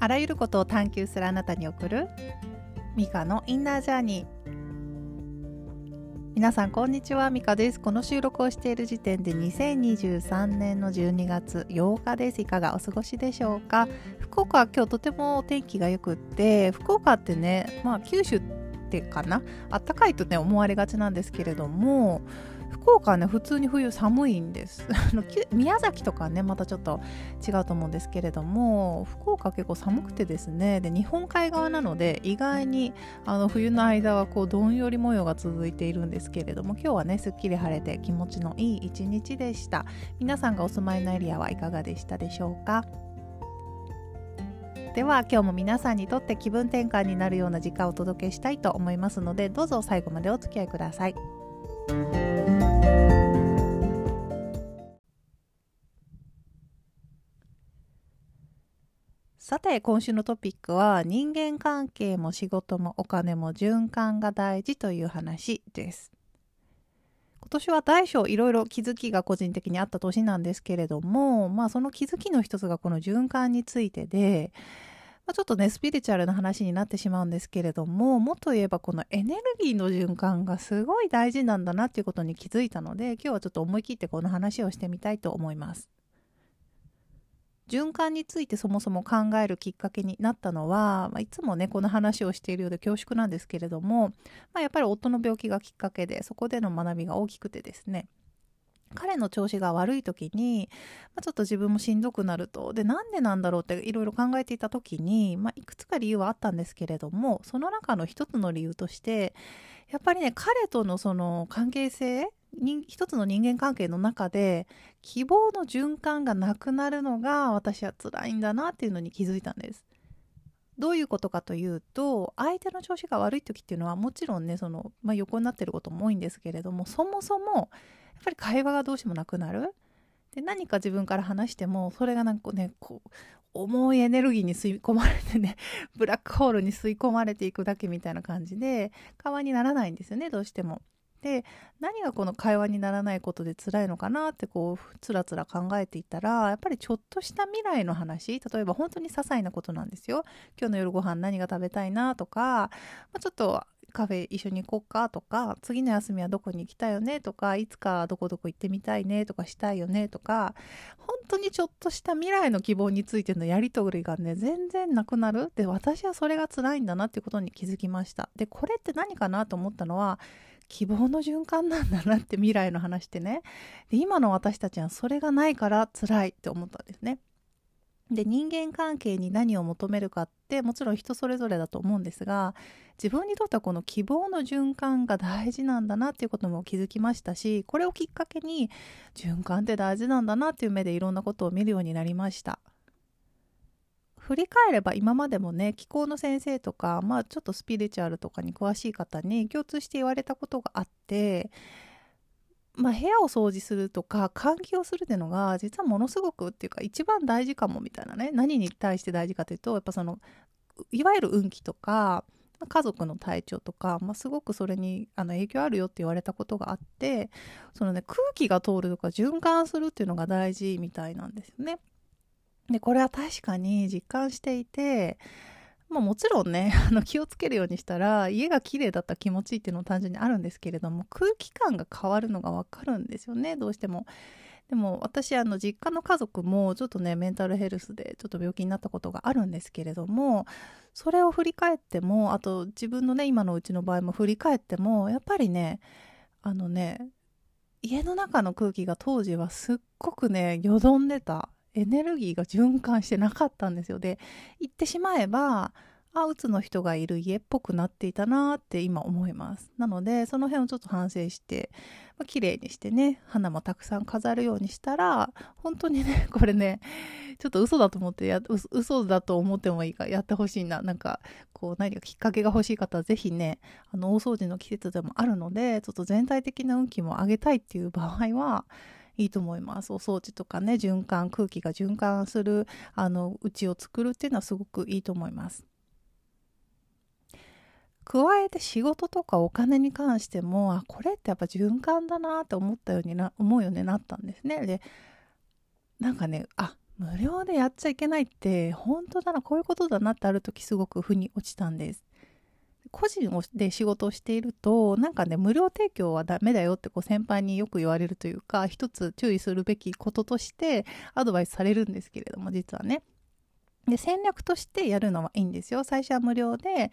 あらゆることを探求するあなたに送るミカのインナージャーニー皆さんこんにちは。ミカです。この収録をしている時点で2023年の12月8日です。いかがお過ごしでしょうか？福岡は今日とても天気がよくって福岡ってねまあ九州ってかな？あったかいとね思われがちなんですけれども福岡はね普通に冬寒いんです。宮崎とかねまたちょっと違うと思うんですけれども福岡結構寒くてですねで日本海側なので意外にあの冬の間はこうどんより模様が続いているんですけれども今日はねすっきり晴れて気持ちのいい一日でした。皆さんがお住まいのエリアはいかがでしたでしょうか？では今日も皆さんにとって気分転換になるような時間をお届けしたいと思いますのでどうぞ最後までお付き合いください。さて今週のトピックは人間関係も仕事もお金も循環が大事という話です。今年は大小いろいろ気づきが個人的にあった年なんですけれどもまあその気づきの一つがこの循環についてで、ちょっとねスピリチュアルな話になってしまうんですけれどももっと言えばこのエネルギーの循環がすごい大事なんだなっていうことに気づいたので今日はちょっと思い切ってこの話をしてみたいと思います。循環についてそもそも考えるきっかけになったのは、まあ、いつもねこの話をしているようで恐縮なんですけれども、まあ、やっぱり夫の病気がきっかけでそこでの学びが大きくてですね彼の調子が悪い時に、まあ、ちょっと自分もしんどくなるとでなんでなんだろうっていろいろ考えていた時に、まあ、いくつか理由はあったんですけれどもその中の一つの理由としてやっぱりね彼とのその関係性一つの人間関係の中で希望の循環がなくなるのが私は辛いんだなっていうのに気づいたんです。どういうことかというと相手の調子が悪い時っていうのはもちろんねその、まあ、横になってることも多いんですけれどもそもそもやっぱり会話がどうしてもなくなる。で何か自分から話してもそれがなんかねこう重いエネルギーに吸い込まれてねブラックホールに吸い込まれていくだけみたいな感じで会話にならないんですよねどうしても。で何がこの会話にならないことで辛いのかなってこうつらつら考えていたらやっぱりちょっとした未来の話例えば本当に些細なことなんですよ。今日の夜ご飯何が食べたいなとか、まあ、ちょっとカフェ一緒に行こうかとか次の休みはどこに行きたいよねとかいつかどこどこ行ってみたいねとかしたいよねとか本当にちょっとした未来の希望についてのやり取りがね全然なくなる。で私はそれが辛いんだなっていうことに気づきました。でこれって何かなと思ったのは希望の循環なんだなって未来の話ってねで今の私たちはそれがないから辛いって思ったんですね。で人間関係に何を求めるかってもちろん人それぞれだと思うんですが自分にとってはこの希望の循環が大事なんだなっていうことも気づきましたしこれをきっかけに循環って大事なんだなっていう目でいろんなことを見るようになりました。振り返れば今までもね気候の先生とか、まあ、ちょっとスピリチュアルとかに詳しい方に共通して言われたことがあってまあ、部屋を掃除するとか換気をするっていうのが実はものすごくっていうか一番大事かもみたいなね何に対して大事かというとやっぱそのいわゆる運気とか家族の体調とか、まあ、すごくそれにあの影響あるよって言われたことがあってそのね空気が通るとか循環するっていうのが大事みたいなんですよね。でこれは確かに実感していて、まあ、もちろんね あの気をつけるようにしたら家が綺麗だった気持ちいいっていうのも単純にあるんですけれども空気感が変わるのが分かるんですよねどうしても。でも私あの実家の家族もちょっとねメンタルヘルスでちょっと病気になったことがあるんですけれどもそれを振り返ってもあと自分のね今のうちの場合も振り返ってもやっぱりねあのね家の中の空気が当時はすっごくねよどんでたエネルギーが循環してなかったんですよ。で言ってしまえばあうつの人がいる家っぽくなっていたなって今思います。なのでその辺をちょっと反省して、まあ、綺麗にしてね花もたくさん飾るようにしたら本当にね これねちょっと嘘だと思ってや嘘だと思ってもいいからやってほしいな。なんかこう何かきっかけが欲しい方は是非ねあの大掃除の季節でもあるのでちょっと全体的な運気も上げたいっていう場合はいいと思います。お掃除とかね循環空気が循環するあの家を作るっていうのはすごくいいと思います。加えて仕事とかお金に関してもあこれってやっぱ循環だなって思ったようにな思うようになったんですね。でなんかねあ無料でやっちゃいけないって本当だなこういうことだなってある時すごく腑に落ちたんです。個人をで仕事をしているとなんかね無料提供はダメだよってこう先輩によく言われるというか一つ注意するべきこととしてアドバイスされるんですけれども実はね。で戦略としてやるのはいいんですよ。最初は無料で、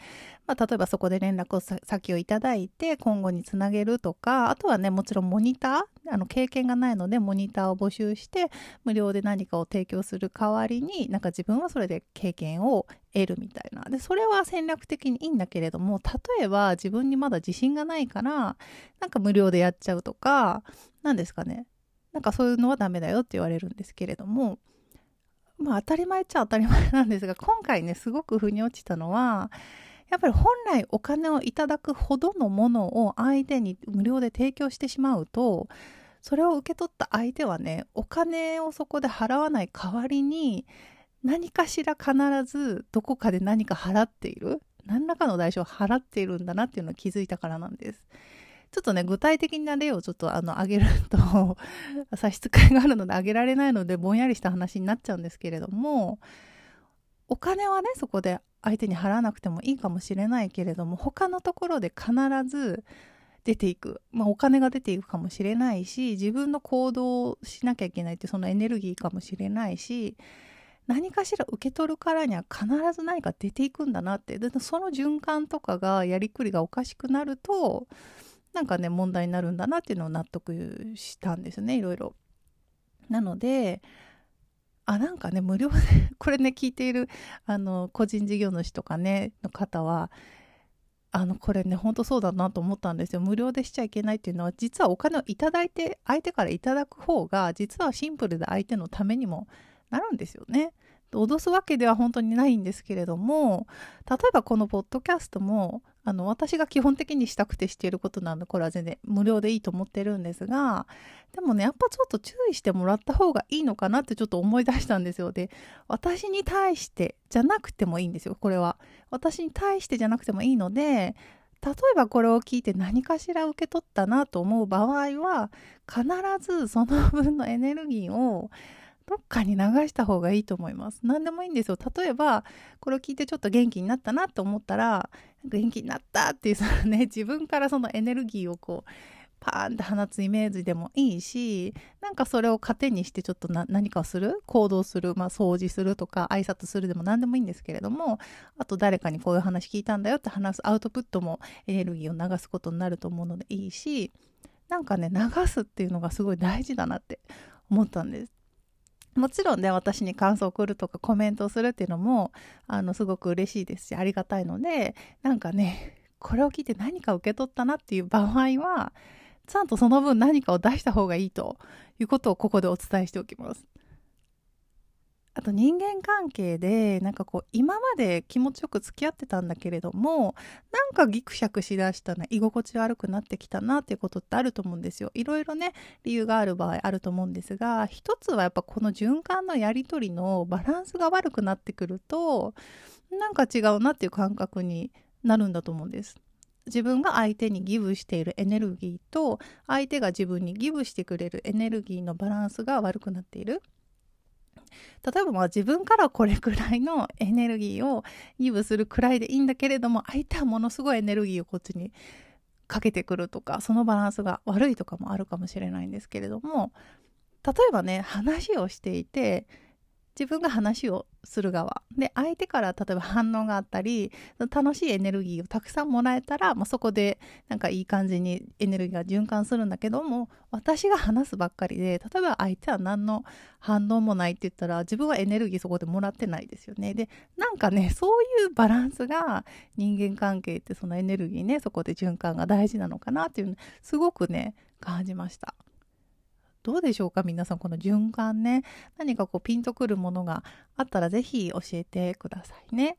まあ、例えばそこで連絡を先をいただいて今後につなげるとかあとはねもちろんモニターあの経験がないのでモニターを募集して無料で何かを提供する代わりになんか自分はそれで経験を得るみたいなでそれは戦略的にいいんだけれども例えば自分にまだ自信がないからなんか無料でやっちゃうとか何ですかねなんかそういうのはダメだよって言われるんですけれどもまあ当たり前っちゃ当たり前なんですが今回ねすごく腑に落ちたのはやっぱり本来お金をいただくほどのものを相手に無料で提供してしまうとそれを受け取った相手はねお金をそこで払わない代わりに何かしら必ずどこかで何か払っている何らかの代償を払っているんだなっていうのを気づいたからなんです。ちょっとね、具体的な例をちょっとあの、挙げると 差し支えがあるので挙げられないので、ぼんやりした話になっちゃうんですけれども、お金はね、そこで相手に払わなくてもいいかもしれないけれども、他のところで必ず出ていく。まあ、お金が出ていくかもしれないし、自分の行動をしなきゃいけないってそのエネルギーかもしれないし、何かしら受け取るからには必ず何か出ていくんだなって。その循環とかが、やりくりがおかしくなると、なんかね問題になるんだなっていうのを納得したんですねいろいろ。なのであなんかね無料で これね聞いているあの個人事業主とかねの方はあのこれねほんとそうだなと思ったんですよ無料でしちゃいけないっていうのは実はお金をいただいて相手からいただく方が実はシンプルで相手のためにもなるんですよね。脅すわけでは本当にないんですけれども例えばこのポッドキャストもあの私が基本的にしたくてしていることなんでこれは全然無料でいいと思ってるんですがでもねやっぱちょっと注意してもらった方がいいのかなってちょっと思い出したんですよで私に対してじゃなくてもいいんですよこれは私に対してじゃなくてもいいので例えばこれを聞いて何かしら受け取ったなと思う場合は必ずその分のエネルギーをどっかに流した方がいいと思います。何でもいいんですよ。例えば、これを聞いてちょっと元気になったなと思ったら、元気になったっていうそのね、自分からそのエネルギーをこう、パーンって放つイメージでもいいし、なんかそれを糧にしてちょっと何かをする？行動する、まあ掃除するとか挨拶するでも何でもいいんですけれども、あと誰かにこういう話聞いたんだよって話すアウトプットもエネルギーを流すことになると思うのでいいし、なんかね、流すっていうのがすごい大事だなって思ったんです。もちろんね私に感想を送るとかコメントをするっていうのもあのすごく嬉しいですしありがたいのでなんかねこれを聞いて何か受け取ったなっていう場合はちゃんとその分何かを出した方がいいということをここでお伝えしておきます。あと人間関係でなんかこう今まで気持ちよく付き合ってたんだけれどもなんかギクシャクしだしたな居心地悪くなってきたなっていうことってあると思うんですよ。いろいろね理由がある場合あると思うんですが一つはやっぱこの循環のやり取りのバランスが悪くなってくるとなんか違うなっていう感覚になるんだと思うんです。自分が相手にギブしているエネルギーと相手が自分にギブしてくれるエネルギーのバランスが悪くなっている。例えばまあ自分からこれくらいのエネルギーをギブするくらいでいいんだけれども相手はものすごいエネルギーをこっちにかけてくるとかそのバランスが悪いとかもあるかもしれないんですけれども例えばね話をしていて自分が話をする側で相手から例えば反応があったり楽しいエネルギーをたくさんもらえたら、まあ、そこでなんかいい感じにエネルギーが循環するんだけども私が話すばっかりで例えば相手は何の反応もないって言ったら自分はエネルギーそこでもらってないですよねでなんかねそういうバランスが人間関係ってそのエネルギーねそこで循環が大事なのかなっていうのすごくね感じました。どうでしょうか？皆さんこの循環ね何かこうピンとくるものがあったら是非教えてくださいね。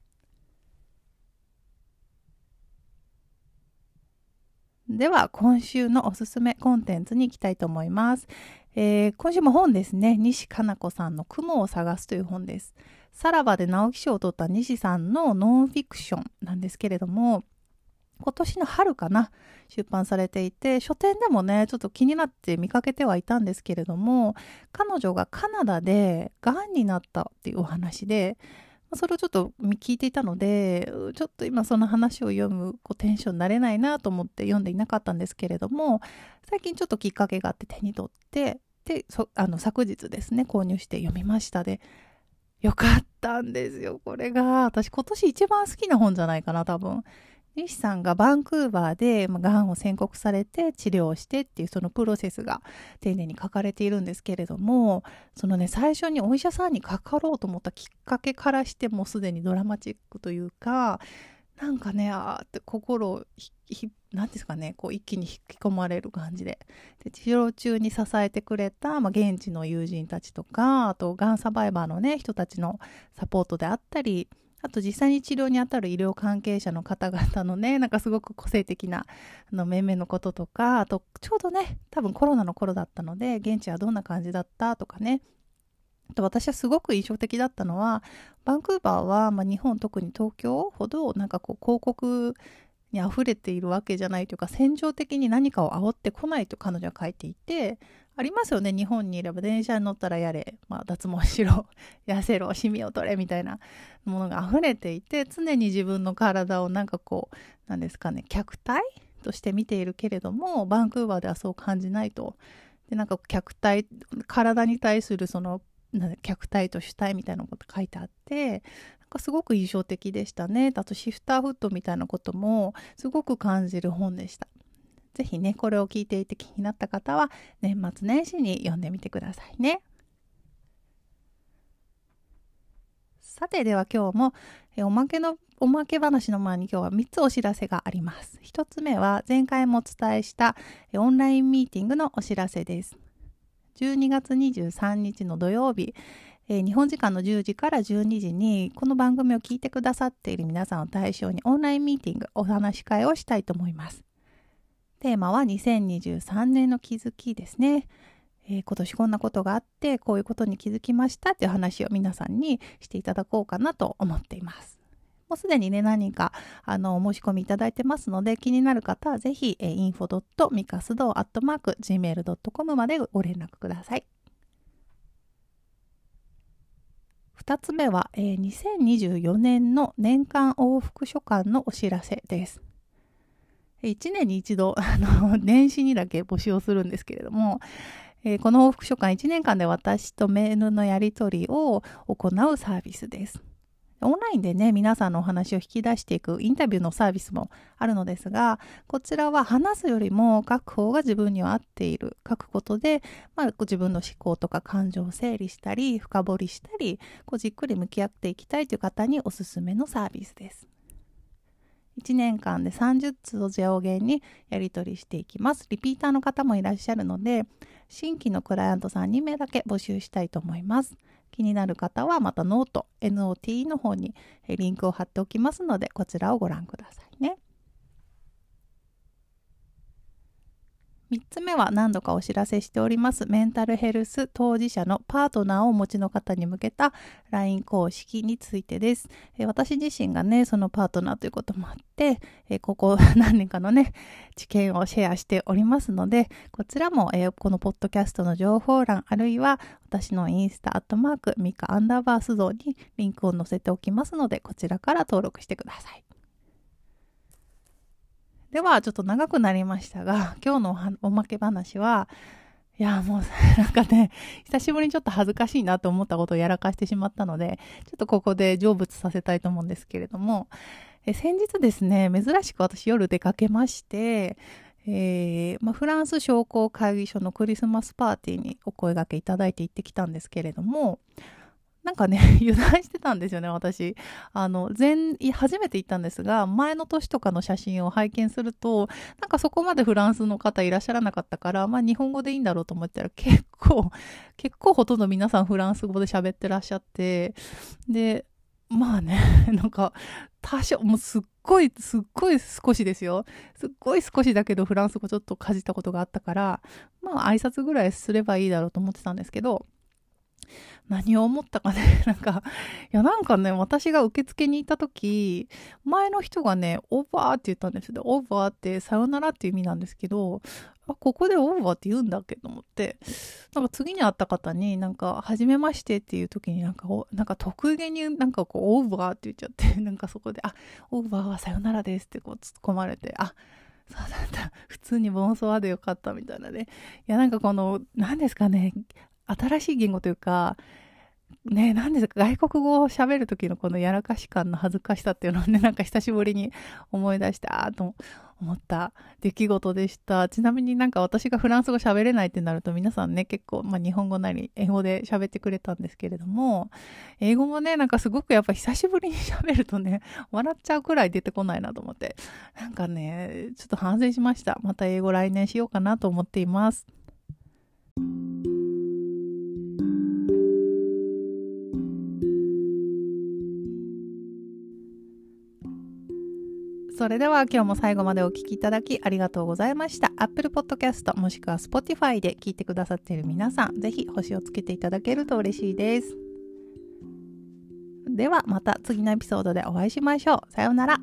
では今週のおすすめコンテンツに行きたいと思います。えー、今週も本ですね西加奈子さんの「雲を探す」という本です。さらばで直木賞を取った西さんのノンフィクションなんですけれども今年の春かな出版されていて書店でもねちょっと気になって見かけてはいたんですけれども彼女がカナダでがんになったっていうお話でそれをちょっと聞いていたのでちょっと今その話を読むこうテンションになれないなと思って読んでいなかったんですけれども最近ちょっときっかけがあって手に取ってであの昨日ですね購入して読みましたでよかったんですよこれが。私今年一番好きな本じゃないかな多分。西さんがバンクーバーでがんを宣告されて治療してっていうそのプロセスが丁寧に書かれているんですけれどもそのね最初にお医者さんにかかろうと思ったきっかけからしてもうすでにドラマチックというかなんかねあーって心を何ですかねこう一気に引き込まれる感じで。で治療中に支えてくれた、まあ、現地の友人たちとかあとがんサバイバーのね人たちのサポートであったりあと実際に治療にあたる医療関係者の方々のね、なんかすごく個性的なあの面々のこととか、あとちょうどね、多分コロナの頃だったので、現地はどんな感じだったとかね、あと私はすごく印象的だったのは、バンクーバーは、まあ、日本特に東京ほどなんかこう広告に溢れているわけじゃないというか、戦場的に何かを煽ってこないと彼女は書いていて、ありますよね日本にいれば電車に乗ったらやれ、まあ、脱毛しろ 痩せろシミを取れみたいなものが溢れていて常に自分の体をなんかこうなんですかね客体として見ているけれどもバンクーバーではそう感じないと。でなんか客体体に対するその客体と主体みたいなこと書いてあってすごく印象的でしたねあとシフターフットみたいなこともすごく感じる本でしたぜひね、これを聞いていて気になった方は、年末年始に読んでみてくださいね。さて、では今日も、おまけの、おまけ話の前に今日は3つお知らせがあります。1つ目は、前回もお伝えしたオンラインミーティングのお知らせです。12月23日の土曜日、えー、日本時間の10時から12時にこの番組を聞いてくださっている皆さんを対象にオンラインミーティングお話し会をしたいと思います。テーマは2023年の気づきですね。えー、今年こんなことがあってこういうことに気づきましたっていう話を皆さんにしていただこうかなと思っています。もうすでにね、何かあのお申し込みいただいてますので、気になる方はぜひ、えー、info.mikasdo.gmail.com までご連絡ください。2つ目は、えー、2024年の年間往復書簡のお知らせです。1年に一度、あの、年始にだけ募集をするんですけれども、えー、この往復書簡1年間で私とメールのやり取りを行うサービスです。オンラインでね、皆さんのお話を引き出していくインタビューのサービスもあるのですが、こちらは話すよりも書く方が自分には合っている。書くことで、まあ、自分の思考とか感情を整理したり、深掘りしたり、こうじっくり向き合っていきたいという方におすすめのサービスです。1年間で30通を上限にやり取りしていきます。リピーターの方もいらっしゃるので、新規のクライアントさん2名だけ募集したいと思います。気になる方はまたノート、NOT の方にリンクを貼っておきますので、こちらをご覧くださいね。3つ目は何度かお知らせしておりますメンタルヘルス当事者のパートナーをお持ちの方に向けた LINE 公式についてです。私自身がね、そのパートナーということもあって、えここ 何年かのね、知見をシェアしておりますので、こちらも、このポッドキャストの情報欄、あるいは私のインスタアットマークミカアンダーバース像にリンクを載せておきますので、こちらから登録してください。では、ちょっと長くなりましたが、今日のおまけ話は、いや、もう、なんかね、久しぶりにちょっと恥ずかしいなと思ったことをやらかしてしまったので、ちょっとここで成仏させたいと思うんですけれども、え先日ですね、珍しく私夜出かけまして、えー、まあ、フランス商工会議所のクリスマスパーティーにお声がけいただいて行ってきたんですけれども、なんかね、油断してたんですよね、私。あの、前、初めて行ったんですが、前の年とかの写真を拝見すると、なんかそこまでフランスの方いらっしゃらなかったから、まあ日本語でいいんだろうと思ったら、結構、結構ほとんど皆さんフランス語で喋ってらっしゃって、で、まあね、なんか、多少、もうすっごい、すっごい少しですよ。すっごい少しだけどフランス語ちょっとかじったことがあったから、まあ挨拶ぐらいすればいいだろうと思ってたんですけど、何を思ったかね なんか、いやなんかね、私が受付に行った時、前の人がね、オーバーって言ったんですよ。オーバーってさよならっていう意味なんですけど、あ、ここでオーバーって言うんだっけと思って、なんか次に会った方になんか、はじめましてっていう時になんか、なんか得意げになんかこう、オーバーって言っちゃって、なんかそこで、あ、オーバーはさよならですってこう突っ込まれて、あ、そうなんだ。普通にボンソワでよかったみたいなね。いや、なんかこの、何ですかね、新しい言語というか、ね、何ですか、外国語を喋る時のこのやらかし感の恥ずかしさっていうのをね、なんか久しぶりに思い出して、ああと思った出来事でした。ちなみになんか私がフランス語喋れないってなると皆さんね、結構、まあ、日本語なり英語で喋ってくれたんですけれども、英語もね、なんかすごくやっぱ久しぶりに喋るとね、笑っちゃうくらい出てこないなと思って、なんかね、ちょっと反省しました。また英語来年しようかなと思っています。それでは今日も最後までお聴きいただきありがとうございました。Apple Podcast もしくは Spotify で聞いてくださっている皆さん、ぜひ星をつけていただけると嬉しいです。ではまた次のエピソードでお会いしましょう。さようなら。